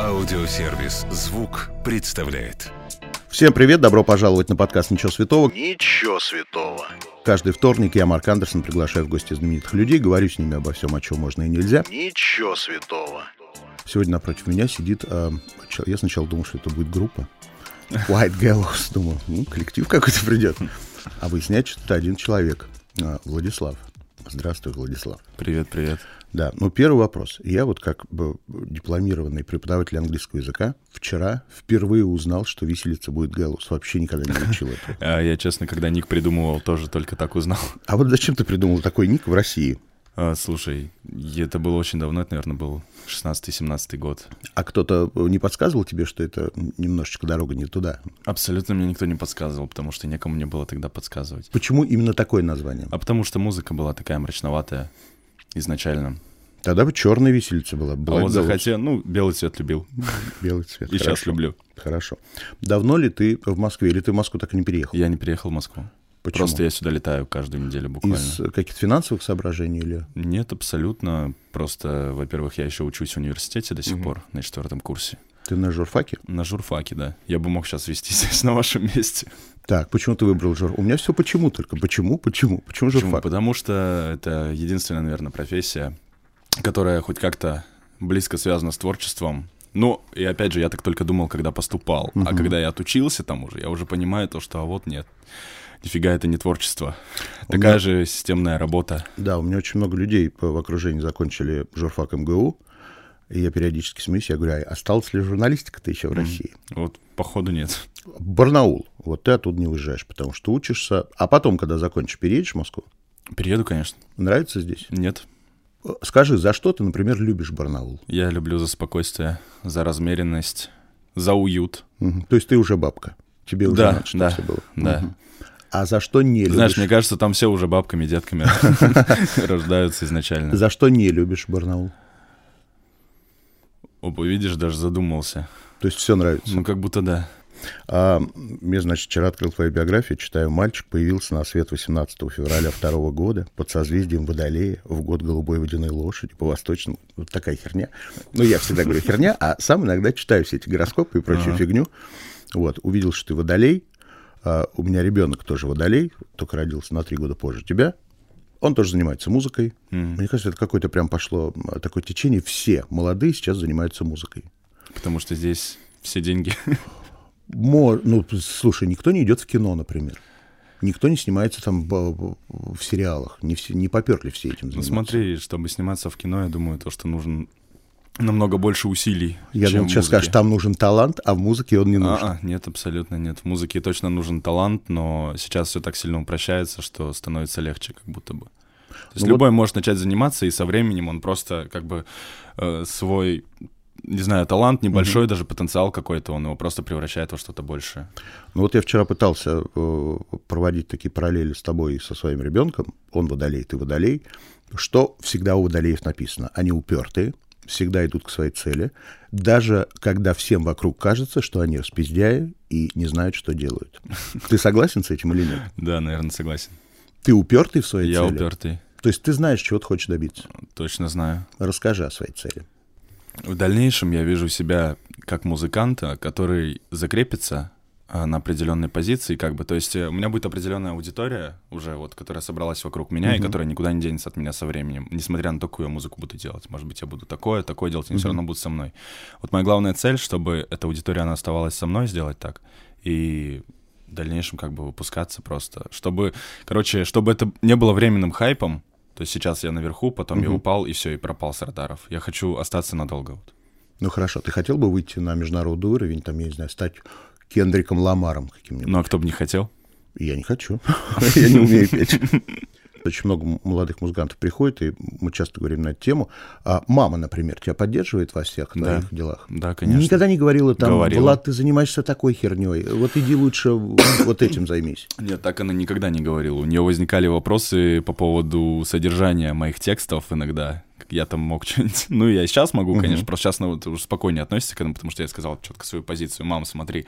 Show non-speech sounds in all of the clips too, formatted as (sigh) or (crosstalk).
Аудиосервис «Звук» представляет. Всем привет, добро пожаловать на подкаст «Ничего святого». Ничего святого. Каждый вторник я, Марк Андерсон, приглашаю в гости знаменитых людей, говорю с ними обо всем, о чем можно и нельзя. Ничего святого. Сегодня напротив меня сидит... э, я сначала думал, что это будет группа. White Gallows. Думал, ну, коллектив какой-то придет. А выясняется, что это один человек. э, Владислав. Здравствуй, Владислав. Привет, привет. Да, ну первый вопрос. Я вот как бы дипломированный преподаватель английского языка вчера впервые узнал, что виселица будет Гэллоус. Вообще никогда не учил (laughs) этого. А я, честно, когда ник придумывал, тоже только так узнал. А вот зачем ты придумал такой ник в России? А, слушай, это было очень давно, это, наверное, был 16-17 год. А кто-то не подсказывал тебе, что это немножечко дорога не туда? Абсолютно мне никто не подсказывал, потому что некому мне было тогда подсказывать. Почему именно такое название? А потому что музыка была такая мрачноватая изначально. Тогда бы черная виселица была. А Black вот захотел, ну, белый цвет любил. Белый цвет. (laughs) И сейчас люблю. Хорошо. Давно ли ты в Москве, или ты в Москву так и не переехал? Я не переехал в Москву. Почему? Просто я сюда летаю каждую неделю буквально. Из каких-то финансовых соображений или... Нет, абсолютно. Просто, во-первых, я еще учусь в университете до сих пор, на четвертом курсе. Ты на журфаке? На журфаке, да. Я бы мог сейчас вести здесь (laughs) на вашем месте. Так, почему ты выбрал жур? У меня все почему только. Почему? Почему? Почему Почему? журфак? Потому что это единственная, наверное, профессия, которая хоть как-то близко связана с творчеством. Ну, и опять же, я так только думал, когда поступал. А когда я отучился там уже, я уже понимаю то, что а вот нет. Нифига это не творчество. Такая же системная работа. Да, у меня очень много людей по- в окружении закончили журфак МГУ, и я периодически смеюсь, я говорю, а осталась ли журналистика-то еще в России? Вот, походу, нет. Барнаул, вот ты оттуда не уезжаешь, потому что учишься, а потом, когда закончишь, переедешь в Москву? Перееду, конечно. Нравится здесь? Нет. Скажи, за что ты, например, любишь Барнаул? Я люблю за спокойствие, за размеренность, за уют. Мгм. То есть ты уже бабка, тебе уже Да, надо, чтобы да, всё было. да. Мгм. А за что не любишь? Знаешь, мне кажется, там все уже бабками, детками (laughs) рождаются изначально. За что не любишь Барнаул? Опа, видишь, даже задумался. То есть все нравится. Ну, как будто да. А, я, значит, вчера открыл твою биографию, читаю, мальчик появился на свет 18 февраля второго года под созвездием Водолея в год голубой водяной лошади по восточному. Вот такая херня. Ну, я всегда говорю херня, а сам иногда читаю все эти гороскопы и прочую фигню. Вот, увидел, что ты Водолей. А, у меня ребенок тоже Водолей, только родился на три года позже тебя. Он тоже занимается музыкой. Мне кажется, это какое-то прям пошло а, такое течение. Все молодые сейчас занимаются музыкой. Потому что здесь все деньги. Мо- ну, слушай, никто не идет в кино, например. Никто не снимается там в, сериалах. Не, все, не поперли все этим Ну заниматься. смотри, чтобы сниматься в кино, я думаю, то, что нужен намного больше усилий, Я думал, сейчас скажешь, там нужен талант, а в музыке он не нужен. А-а, нет, абсолютно нет. В музыке точно нужен талант, но сейчас все так сильно упрощается, что становится легче, как будто бы. То есть Ну любой может начать заниматься, и со временем он просто как бы э, свой, не знаю, талант небольшой, даже потенциал какой-то, он его просто превращает во что-то большее. Ну вот я вчера пытался э, проводить такие параллели с тобой и со своим ребенком. Он водолей, ты водолей. Что всегда у водолеев написано? Они упертые, всегда идут к своей цели. Даже когда всем вокруг кажется, что они распиздяи и не знают, что делают. (laughs) Ты согласен с этим или нет? Да, наверное, согласен. Ты упертый в своей Я цели? упертый, То есть ты знаешь, чего ты хочешь добиться. точно знаю. Расскажи о своей цели. В дальнейшем я вижу себя как музыканта, который закрепится на определенной позиции, как бы, то есть э, у меня будет определенная аудитория уже, вот, которая собралась вокруг меня и которая никуда не денется от меня со временем, несмотря на то, какую я музыку буду делать. Может быть, я буду такое, такое делать, они все равно будут со мной. Вот моя главная цель, чтобы эта аудитория, она оставалась со мной, сделать так, и в дальнейшем как бы выпускаться просто, чтобы, короче, чтобы это не было временным хайпом, то есть сейчас я наверху, потом я упал, и все, и пропал с радаров. Я хочу остаться надолго. Вот. Ну хорошо, ты хотел бы выйти на международный уровень, там, я не знаю, стать Кендриком Ламаром каким-нибудь? Ну а кто бы не хотел? Я не хочу. (laughs) Я не умею петь. Очень много молодых музыкантов приходит, и мы часто говорим на эту тему. А мама, например, тебя поддерживает во всех Да. твоих делах? Да, конечно. Никогда не говорила там, Говорила. Влад, ты занимаешься такой херней, вот иди лучше вот этим займись. Нет, так она никогда не говорила. У нее возникали вопросы по поводу содержания моих текстов иногда. Я там мог (laughs) что-нибудь... Ну, я и сейчас могу, конечно, просто сейчас ну, вот уже спокойнее относится к этому, потому что я сказал четко свою позицию. Мама, смотри,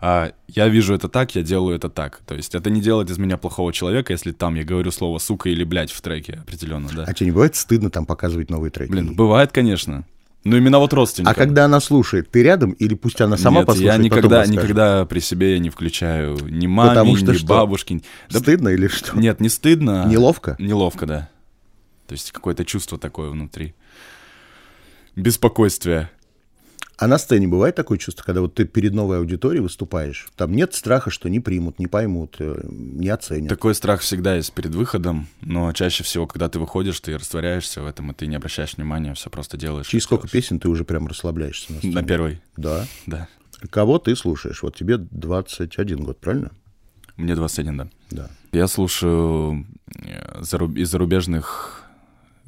а, я вижу это так, я делаю это так. То есть это не делает из меня плохого человека, если там я говорю слово «сука» или «блядь» в треке определенно, да. А тебе не бывает стыдно там показывать новые треки? Блин, бывает, конечно. Ну, именно вот родственникам. А когда она слушает, ты рядом или пусть она сама Нет, послушает? я никогда, никогда при себе не включаю ни маме, Потому что ни что? бабушке. Да Стыдно или что? Нет, не стыдно. Неловко? Неловко, да. То есть какое-то чувство такое внутри. Беспокойствие. А на сцене бывает такое чувство, когда вот ты перед новой аудиторией выступаешь, там нет страха, что не примут, не поймут, э, не оценят. Такой страх всегда есть перед выходом, но чаще всего, когда ты выходишь, ты растворяешься в этом, и ты не обращаешь внимания, все просто делаешь. Через сколько делаешь. песен ты уже прям расслабляешься на сцене? На первой, Да. да. Кого ты слушаешь? Вот тебе 21 год, правильно? Мне 21, да. Да. Я слушаю э, из зарубежных...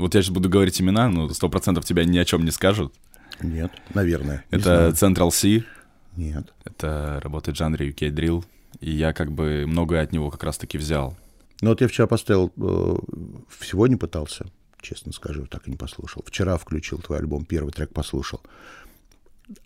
Вот я сейчас буду говорить имена, но сто процентов тебя ни о чем не скажут. Нет, наверное. Это. Central C, Нет. это работает в жанре UK Drill, и я как бы многое от него как раз-таки взял. Ну вот я вчера поставил, э, сегодня пытался, честно скажу, так и не послушал. Вчера включил твой альбом, первый трек послушал.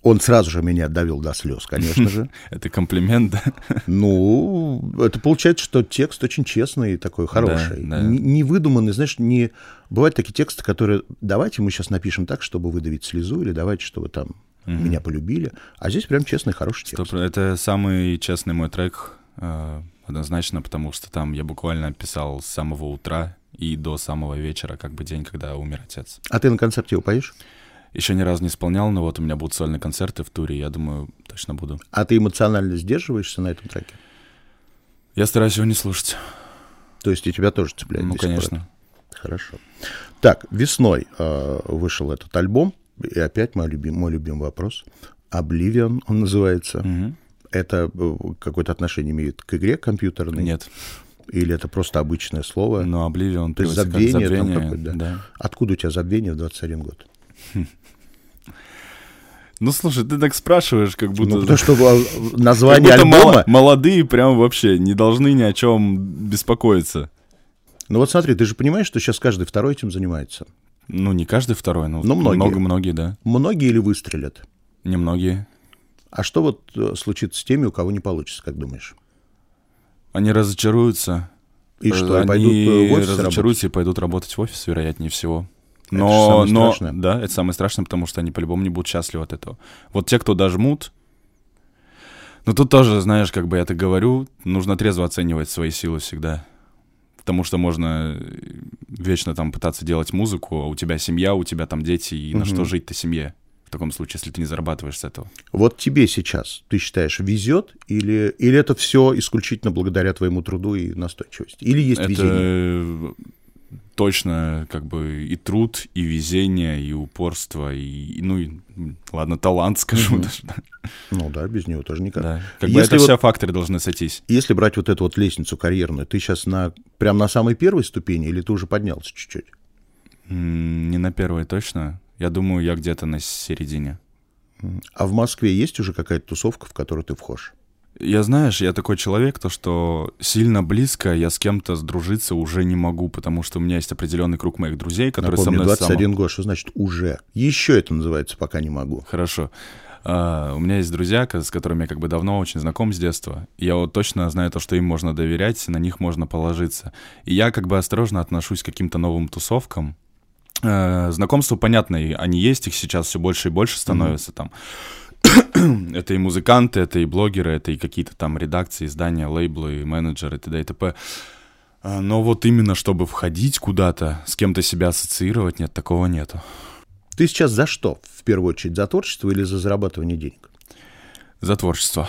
Он сразу же меня довел до слез, конечно же. (laughs) Это комплимент, да? Ну, это получается, что текст очень честный и такой хороший. да. Не, не выдуманный, знаешь, не... Бывают такие тексты, которые давайте мы сейчас напишем так, чтобы выдавить слезу, или давайте, чтобы там меня полюбили. А здесь прям честный, хороший текст. про- Это самый честный мой трек, э, однозначно, потому что там я буквально писал с самого утра и до самого вечера, как бы день, когда умер отец. А ты на концерте его поешь? Еще ни разу не исполнял, но вот у меня будут сольные концерты в туре, я думаю, точно буду. А ты эмоционально сдерживаешься на этом треке? Я стараюсь его не слушать. То есть и тебя тоже цепляет Ну, конечно. это? Хорошо. Так, весной э, вышел этот альбом, и опять мой, любим, мой любимый вопрос. Oblivion он называется. Мгм. Это э, какое-то отношение имеет к игре компьютерной? Нет. Или это просто обычное слово? Но Oblivion То есть забвение, там забвение. какое-то, да. да. Откуда у тебя забвение в 21 год? (laughs) Ну, слушай, ты так спрашиваешь, как будто... Ну, потому что э, как название будто альбома... молодые прям вообще не должны ни о чем беспокоиться. Ну вот смотри, ты же понимаешь, что сейчас каждый второй этим занимается. Ну, не каждый второй, но Ну, многие. много-многие, да. Многие или выстрелят? Немногие. А что вот э, случится с теми, у кого не получится, как думаешь? Они разочаруются. И что, Они пойдут э, в офис работать? разочаруются и пойдут работать в офис, вероятнее всего. Это Но, самое но, страшное. да, это самое страшное, потому что они по-любому не будут счастливы от этого. Вот те, кто дожмут, ну тут тоже, знаешь, как бы я так говорю, нужно трезво оценивать свои силы всегда. Потому что можно э, вечно там пытаться делать музыку, а у тебя семья, у тебя там дети, и на что жить-то семье? В таком случае, если ты не зарабатываешь с этого. Вот тебе сейчас, ты считаешь, везет или, или это все исключительно благодаря твоему труду и настойчивости? Или есть это везение? Точно как бы и труд, и везение, и упорство, и, ну, и, ладно, талант, (laughs) скажу даже. да. Ну да, без него тоже никак. Да. Как бы Если это вот- все факторы должны сойтись. Если брать вот эту вот лестницу карьерную, ты сейчас на, прям на самой первой ступени или ты уже поднялся чуть-чуть? М, Не на первой точно. Я думаю, я где-то на середине. А в Москве есть уже какая-то тусовка, в которую ты вхож? Я, знаешь, я такой человек, то что сильно близко я с кем-то сдружиться уже не могу, потому что у меня есть определенный круг моих друзей, которые со Напомню, мной с самого- 21 год, что значит уже? Еще это называется, пока не могу. Хорошо. А, у меня есть друзья, с которыми я как бы давно очень знаком с детства. Я вот точно знаю то, что им можно доверять, на них можно положиться. И я как бы осторожно отношусь к каким-то новым тусовкам. Э, Знакомства, понятно, они есть, их сейчас все больше и больше становится там. (coughs) это и музыканты, это и блогеры, это и какие-то там редакции, издания, лейблы, менеджеры, т.д. и т.п. А, Но вот именно чтобы входить куда-то, с кем-то себя ассоциировать, нет, такого нету. Ты сейчас за что? В первую очередь, за творчество или за зарабатывание денег? За творчество.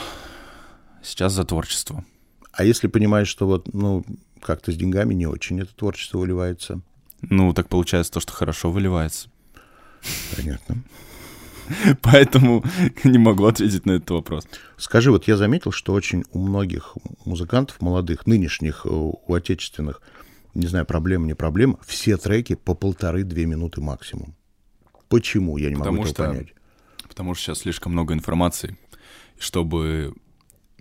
Сейчас за творчество. А если понимаешь, что вот, ну, как-то с деньгами не очень это творчество выливается? Ну, так получается то, что хорошо выливается. Понятно. (laughs) Поэтому не могу ответить на этот вопрос. Скажи, вот я заметил, что очень у многих музыкантов молодых, нынешних, э, у отечественных, не знаю, проблема, не проблема, все треки по полторы-две минуты максимум. Почему? Я не могу Потому этого что понять. Потому что сейчас слишком много информации. Чтобы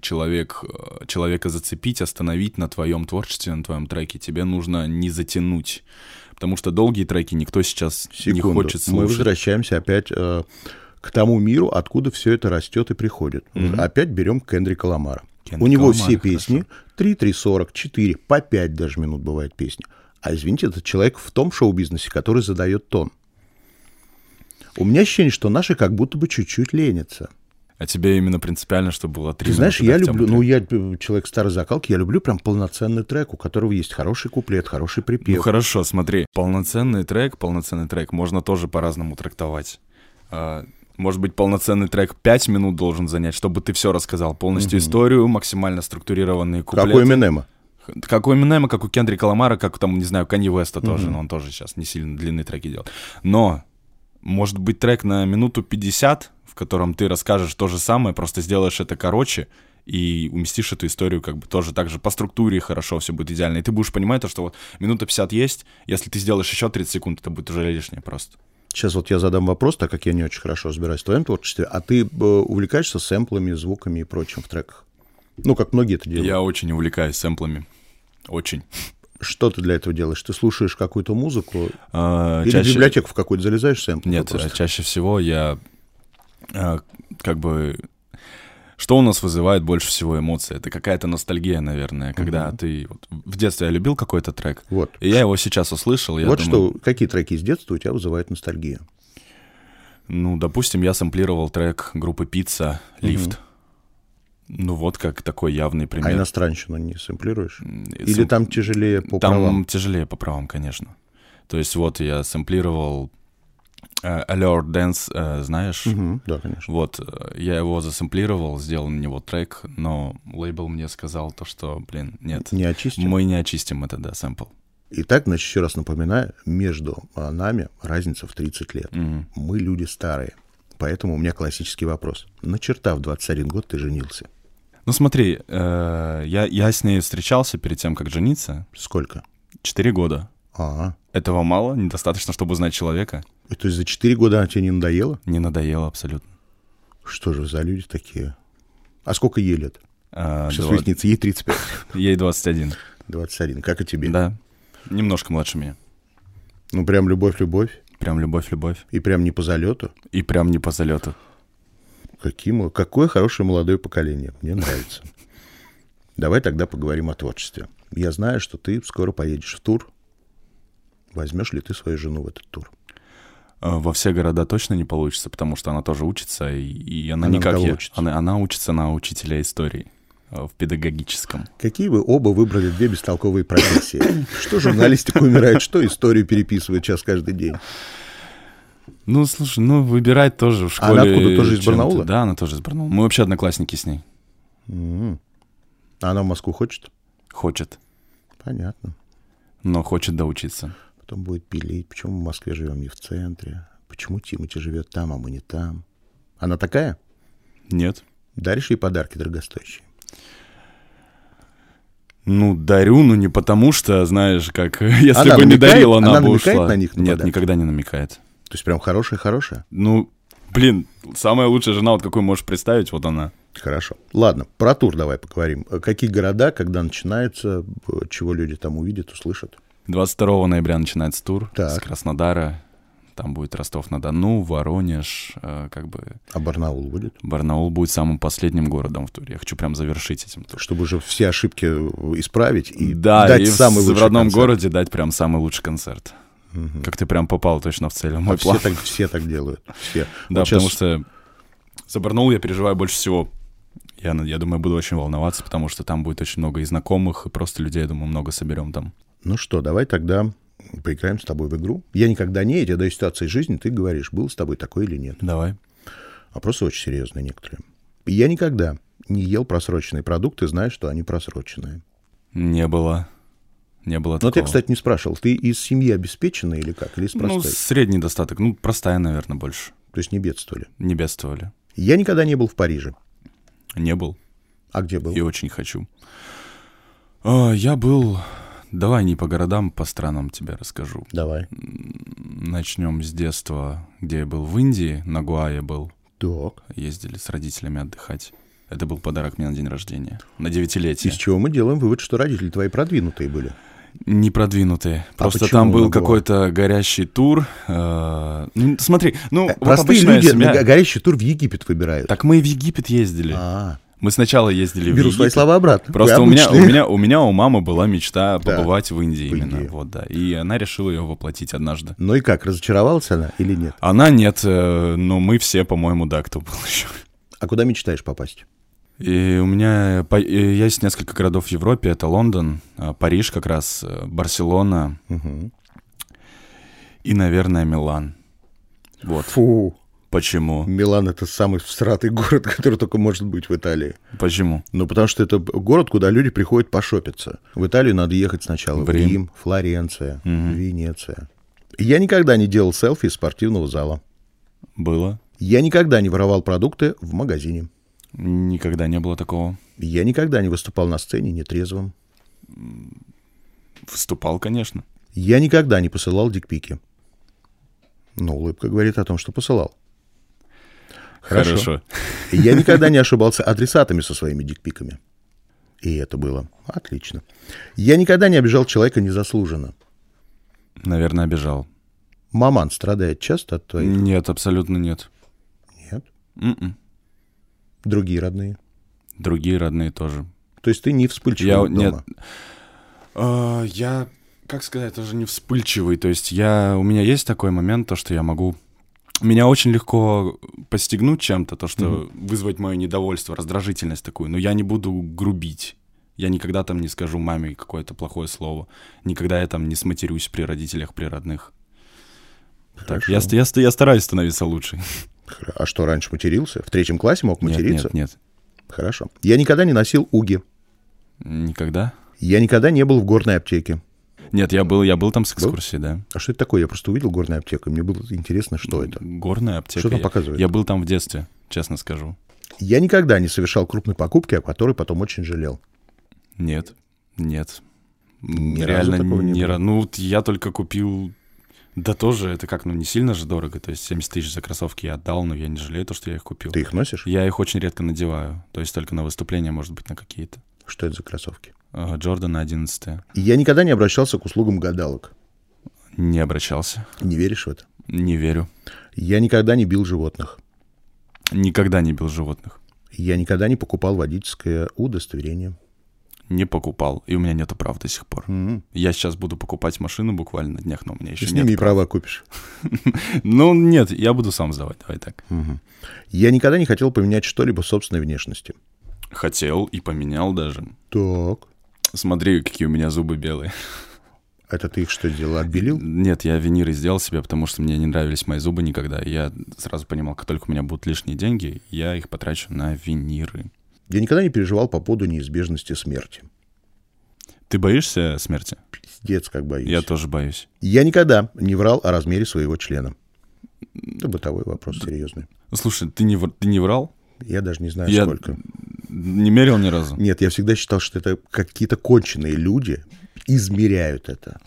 человек, э, человека зацепить, остановить на твоем творчестве, на твоем треке, тебе нужно не затянуть. Потому что долгие треки никто сейчас не Секунду. хочет Мы слушать. возвращаемся опять э, к тому миру, откуда все это растет и приходит. Опять берем Кендрика Ламара. Кендрика У него Ламара, все песни 3, 3, 40, 4, по 5 даже минут бывает песни. А извините, это человек в том шоу-бизнесе, который задает тон. У меня ощущение, что наши как будто бы чуть-чуть ленятся. А тебе именно принципиально, чтобы было три Ты знаешь, я люблю, ну я э, человек старой закалки, я люблю прям полноценный трек, у которого есть хороший куплет, хороший Ну припев. хорошо, смотри, полноценный трек, полноценный трек можно тоже по-разному трактовать. А, Может быть, полноценный трек 5 минут должен занять, чтобы ты все рассказал, полностью историю, максимально структурированные куплеты. Как у Эминема. Как у Эминема, как у Кендрика Ламара, как там, не знаю, Канье Веста тоже, Мгм. но он тоже сейчас не сильно длинные треки делает. Но, может быть, трек на минуту 50, в котором ты расскажешь то же самое, просто сделаешь это короче и уместишь эту историю как бы тоже так же по структуре хорошо, все будет идеально. И ты будешь понимать то, что вот минута 50 есть, если ты сделаешь еще 30 секунд, это будет уже лишнее просто. Сейчас вот я задам вопрос, так как я не очень хорошо разбираюсь в твоем творчестве. А ты э, увлекаешься сэмплами, звуками и прочим в треках? Ну, как многие это делают. Я очень увлекаюсь сэмплами. Очень. Что ты для этого делаешь? Ты слушаешь какую-то музыку? А, Или в чаще- библиотеку в какую-то залезаешь сэмпл? Нет, просто? э, чаще всего я как бы... Что у нас вызывает больше всего эмоций? Это какая-то ностальгия, наверное, когда ты... вот в детстве я любил какой-то трек, Вот. и я его сейчас услышал, я вот думаю, что, какие треки из детства у тебя вызывают ностальгию? ну, допустим, я сэмплировал трек группы Пицца «Лифт». Ну вот как такой явный А пример. иностранщину не сэмплируешь? М, Или сэм- там тяжелее по Там правам? тяжелее по правам, конечно. То есть вот я сэмплировал э, Allure Dance, э, знаешь? Мгм, да, конечно. Вот, э, я его засэмплировал, сделал на него трек, но лейбл мне сказал то, что, блин, нет, Не очистим? мы не очистим это, да, сэмпл. Итак, значит, еще раз напоминаю, между а, нами разница в 30 лет. Мгм. Мы люди старые. Поэтому у меня классический вопрос. На черта в 21 год ты женился? Ну смотри, э, я, я с ней встречался перед тем, как жениться, Сколько? четыре года. А, Этого мало, недостаточно, чтобы узнать человека. И то есть за 4 года она тебе не надоела? Не надоело абсолютно. Что же вы за люди такие? А сколько ей лет? Э, Сейчас два- выяснится, ей 35. (laughs) Ей 21. 21, как и тебе. Да, немножко младше меня. Ну, прям любовь-любовь. Прям любовь-любовь. И прям не по залету. И прям не по залету. Каким, какое хорошее молодое поколение. Мне нравится. (laughs) Давай тогда поговорим о творчестве. Я знаю, что ты скоро поедешь в тур. Возьмешь ли ты свою жену в этот тур? Э, Во все города точно не получится, потому что она тоже учится, и, и она, Она не как я. учится? Она, она учится на учителя истории э, в педагогическом. Какие вы оба выбрали две бестолковые профессии? Что журналистика умирает, что историю переписывает час каждый день? Ну, слушай, ну, выбирать тоже в А она школе. откуда, тоже из. Барнаула? Да, она тоже из Барнаула. Мы вообще одноклассники с ней. А она в Москву хочет? Хочет, Понятно. но хочет доучиться. Потом будет пилить. Почему мы в Москве живем не в центре? Почему Тимати живет там, а мы не там? Она такая? Нет. Даришь ей подарки дорогостоящие? Ну, дарю, но не потому что, знаешь, как, (laughs) если Она бы не намекает- дарила, она, она бы намекает ушла. на них, на Нет, подарки? никогда не намекает. То есть прям хорошая-хорошая? Ну, блин, самая лучшая жена, вот какую можешь представить, вот она. Хорошо. Ладно, про тур давай поговорим. Э, Какие города, когда начинается, э, чего люди там увидят, услышат? 22 ноября начинается тур Так. с Краснодара. Там будет Ростов-на-Дону, Воронеж, э, как бы А Барнаул будет? Барнаул будет самым последним городом в туре. Я хочу прям завершить этим тур. Чтобы уже все ошибки э, исправить и да, дать и самый в, лучший в родном концерт. городе дать прям самый лучший концерт. Мгм. Как ты прям попал точно в цель. в А Мой все, план. так, все так делают. Все. Да, Вот потому щас- что за Барнаул я переживаю больше всего. Я, я думаю, буду очень волноваться, потому что там будет очень много и знакомых, и просто людей, я думаю, много соберем там. Ну что, давай тогда поиграем с тобой в игру. Я никогда не, я тебе даю ситуации из жизни, ты говоришь, был с тобой такой или нет. Давай. Вопросы очень серьезные некоторые. Я никогда не ел просроченные продукты, зная, что они просроченные. Не было. Не было такого. вот я, кстати, не спрашивал, ты из семьи обеспеченной или как? Или из Ну, простой? средний достаток. Ну, простая, наверное, больше. То есть не бедствовали. Не бедствовали. Я никогда не был в Париже. Не был. А где был? И очень хочу. А, я был... Давай не по городам, по странам тебе расскажу. Давай. Начнем с детства, где я был в Индии, на Гуае был. Так. Ездили с родителями отдыхать. Это был подарок мне на день рождения. На Из девятилетие. чего мы делаем вывод, что родители твои продвинутые были. Не продвинутые. Просто А почему там был какой-то горящий тур. э, ну, смотри, ну, Э, вот Простые люди семья- горящий тур в Египет выбирают. Так мы и в Египет ездили. А, Мы сначала ездили в Беру свои слова обратно. Просто у меня, у, меня, у меня у мамы была мечта Да, побывать в Индии в именно. Индии. Вот, да. И она решила ее воплотить однажды. Ну и как, разочаровалась она или нет? Она нет, э, но мы все, по-моему, да, кто был (laughs) еще. А куда мечтаешь попасть? И у меня есть несколько городов в Европе. Это Лондон, э, Париж как раз, э, Барселона Мгм. и, наверное, Милан. Вот. Фу, Почему? Милан — это самый всратый город, (laughs) который только может быть в Италии. Почему? Ну, потому что это город, куда люди приходят пошопиться. В Италию надо ехать сначала в В Рим. Рим, Флоренция, Мгм. Венеция. Я никогда не делал селфи из спортивного зала. Было? Я никогда не воровал продукты в магазине. Никогда не было такого. Я никогда не выступал на сцене нетрезвым. Выступал, конечно. Я никогда не посылал дикпики. Но улыбка говорит о том, что посылал. Хорошо. Хорошо. Я никогда не ошибался адресатами со своими дикпиками. И это было отлично. Я никогда не обижал человека незаслуженно. Наверное, обижал. Маман страдает часто от твоих? Нет, абсолютно нет. Нет. М-м. Другие родные? Другие родные тоже. То есть ты не вспыльчивый Я- дома? нет. А, я, как сказать, тоже не вспыльчивый. То есть я, у меня есть такой момент, то, что я могу... Меня очень легко постигнуть чем-то, то, что вызвать мое недовольство, раздражительность такую, но я не буду грубить. Я никогда там не скажу маме какое-то плохое слово. Никогда я там не сматерюсь при родителях, при родных. Так, Хорошо. я, ст- я, ст- я стараюсь становиться лучше. А что, раньше матерился? В третьем классе мог Нет, материться? нет, нет. Хорошо. Я никогда не носил уги. Никогда? Я никогда не был в горной аптеке. Нет, я был, я был там с экскурсией, да. А что это такое? Я просто увидел горную аптеку, и мне было интересно, что это. Горная аптека. Что там показывает? Я был там в детстве, честно скажу. Я никогда не совершал крупной покупки, о которой потом очень жалел. Нет, нет. Ни разу Реально такого не ни было? Ну, вот я только купил... Да тоже, это как, ну, не сильно же дорого. То есть 70 тысяч за кроссовки я отдал, но я не жалею то, что я их купил. Ты их носишь? Я их очень редко надеваю. То есть только на выступления, может быть, на какие-то. Что это за кроссовки? А, Джордан 11 И Я никогда не обращался к услугам гадалок. Не обращался. Не веришь в это? Не верю. Я никогда не бил животных. Никогда не бил животных. Я никогда не покупал водительское удостоверение. Не покупал. И у меня нету прав до сих пор. Мгм. Я сейчас буду покупать машину буквально на днях, но у меня Ты еще с нет. ними и права купишь. (laughs) Ну, нет, я буду сам сдавать, давай так. Я никогда не хотел поменять что-либо собственной внешности. Хотел и поменял даже. Так. Смотри, какие у меня зубы белые. Это ты их что делал? Отбелил? Нет, я виниры сделал себе, потому что мне не нравились мои зубы никогда. Я сразу понимал, как только у меня будут лишние деньги, я их потрачу на виниры. Я никогда не переживал по поводу неизбежности смерти. Ты боишься смерти? Пиздец, как боюсь. Я тоже боюсь. Я никогда не врал о размере своего члена. Это бытовой вопрос серьезный. Слушай, ты не, ты не врал? Я даже не знаю, Я- сколько. Не мерил ни разу? Нет, я всегда считал, что это какие-то конченые люди измеряют это.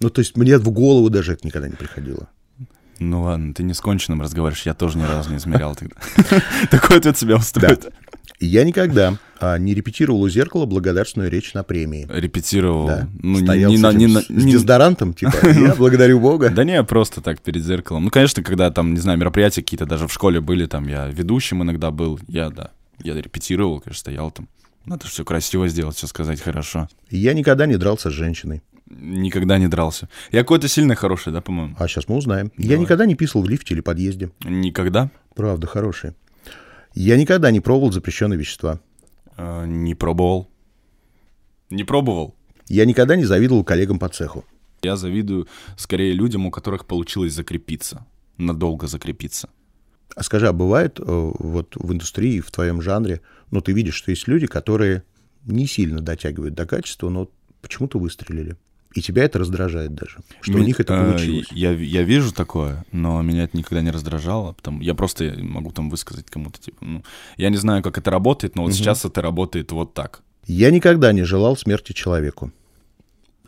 Ну, то есть мне в голову даже это никогда не приходило. Ну ладно, ты не с конченным разговариваешь, я тоже ни (laughs) разу не измерял тогда. (laughs) Такой ответ тебя устроит. Я никогда а, не репетировал у зеркала благодарственную речь на премии. Репетировал. Да. Ну, не, Стоял не с, этим- не с не- дезодорантом, типа, (laughs) я благодарю Бога. Да не, просто так перед зеркалом. Ну, конечно, когда там, не знаю, мероприятия какие-то даже в школе были, там я ведущим иногда был, я, да, я репетировал, конечно, стоял там. Надо все красиво сделать, все сказать хорошо. Я никогда не дрался с женщиной. Никогда не дрался. Я какой-то сильно хороший, да, по-моему? А сейчас мы узнаем. Я Давай. никогда не писал в лифте или подъезде. Никогда Правда, хороший. Я никогда не пробовал запрещенные вещества. э, не пробовал. Не пробовал. Я никогда не завидовал коллегам по цеху. Я завидую скорее людям, у которых получилось закрепиться, надолго закрепиться. А скажи, а бывает э, вот в индустрии, в твоем жанре, ну, ты видишь, что есть люди, которые не сильно дотягивают до качества, но почему-то выстрелили. И тебя это раздражает даже, что у Ми- них это э, получилось. Я, я вижу такое, но меня это никогда не раздражало. Потому, я просто могу там высказать кому-то, типа, ну, я не знаю, как это работает, но вот сейчас это работает вот так. Я никогда не желал смерти человеку.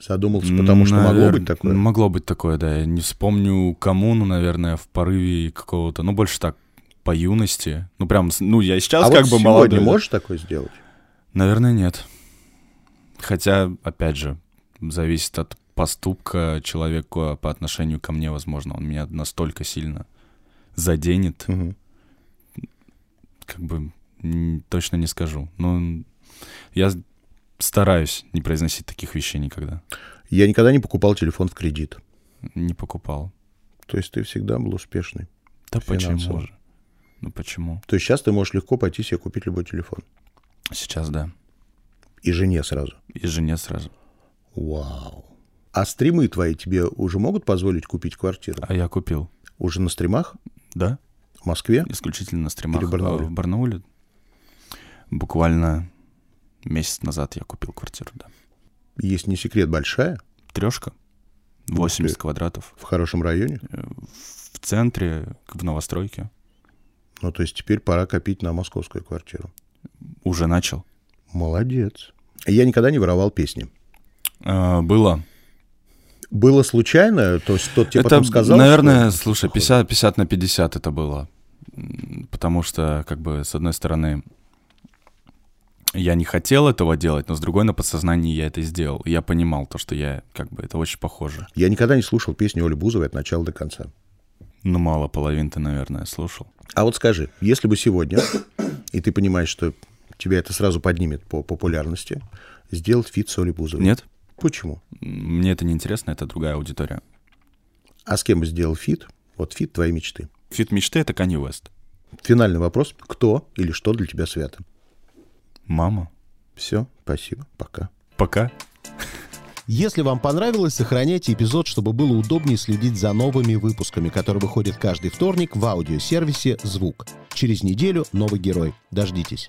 Задумался, потому что могло Навер- быть такое. Могло быть такое, да. Я не вспомню кому, ну, наверное, в порыве какого-то, ну, больше так, по юности. Ну, прям, ну, я сейчас а как вот бы сегодня молодой. да. можешь такое сделать? Наверное, нет. Хотя, опять же, зависит от поступка человека по отношению ко мне, возможно. Он меня настолько сильно заденет, Мгм. как бы Точно не скажу. Ну, я стараюсь не произносить таких вещей никогда. Я никогда не покупал телефон в кредит. Не покупал. То есть ты всегда был успешный. Да Финансово. почему же? Ну почему? То есть сейчас ты можешь легко пойти себе купить любой телефон. Сейчас да. И жене сразу. И жене сразу. Вау. А стримы твои тебе уже могут позволить купить квартиру? А я купил. Уже на стримах? Да? В Москве? Исключительно на стримах. Или в Барнауле? В Барнауле. Буквально месяц назад я купил квартиру, да. Есть не секрет, большая, Трешка. Ух 80 ты. квадратов. в хорошем районе. В центре, в новостройке. Ну, то есть теперь пора копить на московскую квартиру. Уже начал. Молодец. Я никогда не воровал песни. А, было. Было случайно? То есть тот тебе это, потом сказал? наверное, что- слушай, 50, 50 на 50 это было. Потому что, как бы, с одной стороны, я не хотел этого делать, но с другой на подсознании я это сделал. Я понимал то, что я, как бы, это очень похоже. Я никогда не слушал песни Оли Бузовой от начала до конца. Ну, мало половин ты, наверное, слушал. А вот скажи, если бы сегодня, и ты понимаешь, что тебя это сразу поднимет по популярности, сделать фит с Олей Бузовой. Нет? Почему? Мне это не интересно, это другая аудитория. А с кем бы сделал feat? Вот feat твоей мечты. Feat мечты — это Kanye West. Финальный вопрос. Кто или что для тебя свято? Мама. Все, спасибо, пока. Пока. Если вам понравилось, сохраняйте эпизод, чтобы было удобнее следить за новыми выпусками, которые выходят каждый вторник в аудиосервисе «Звук». Через неделю новый герой. Дождитесь.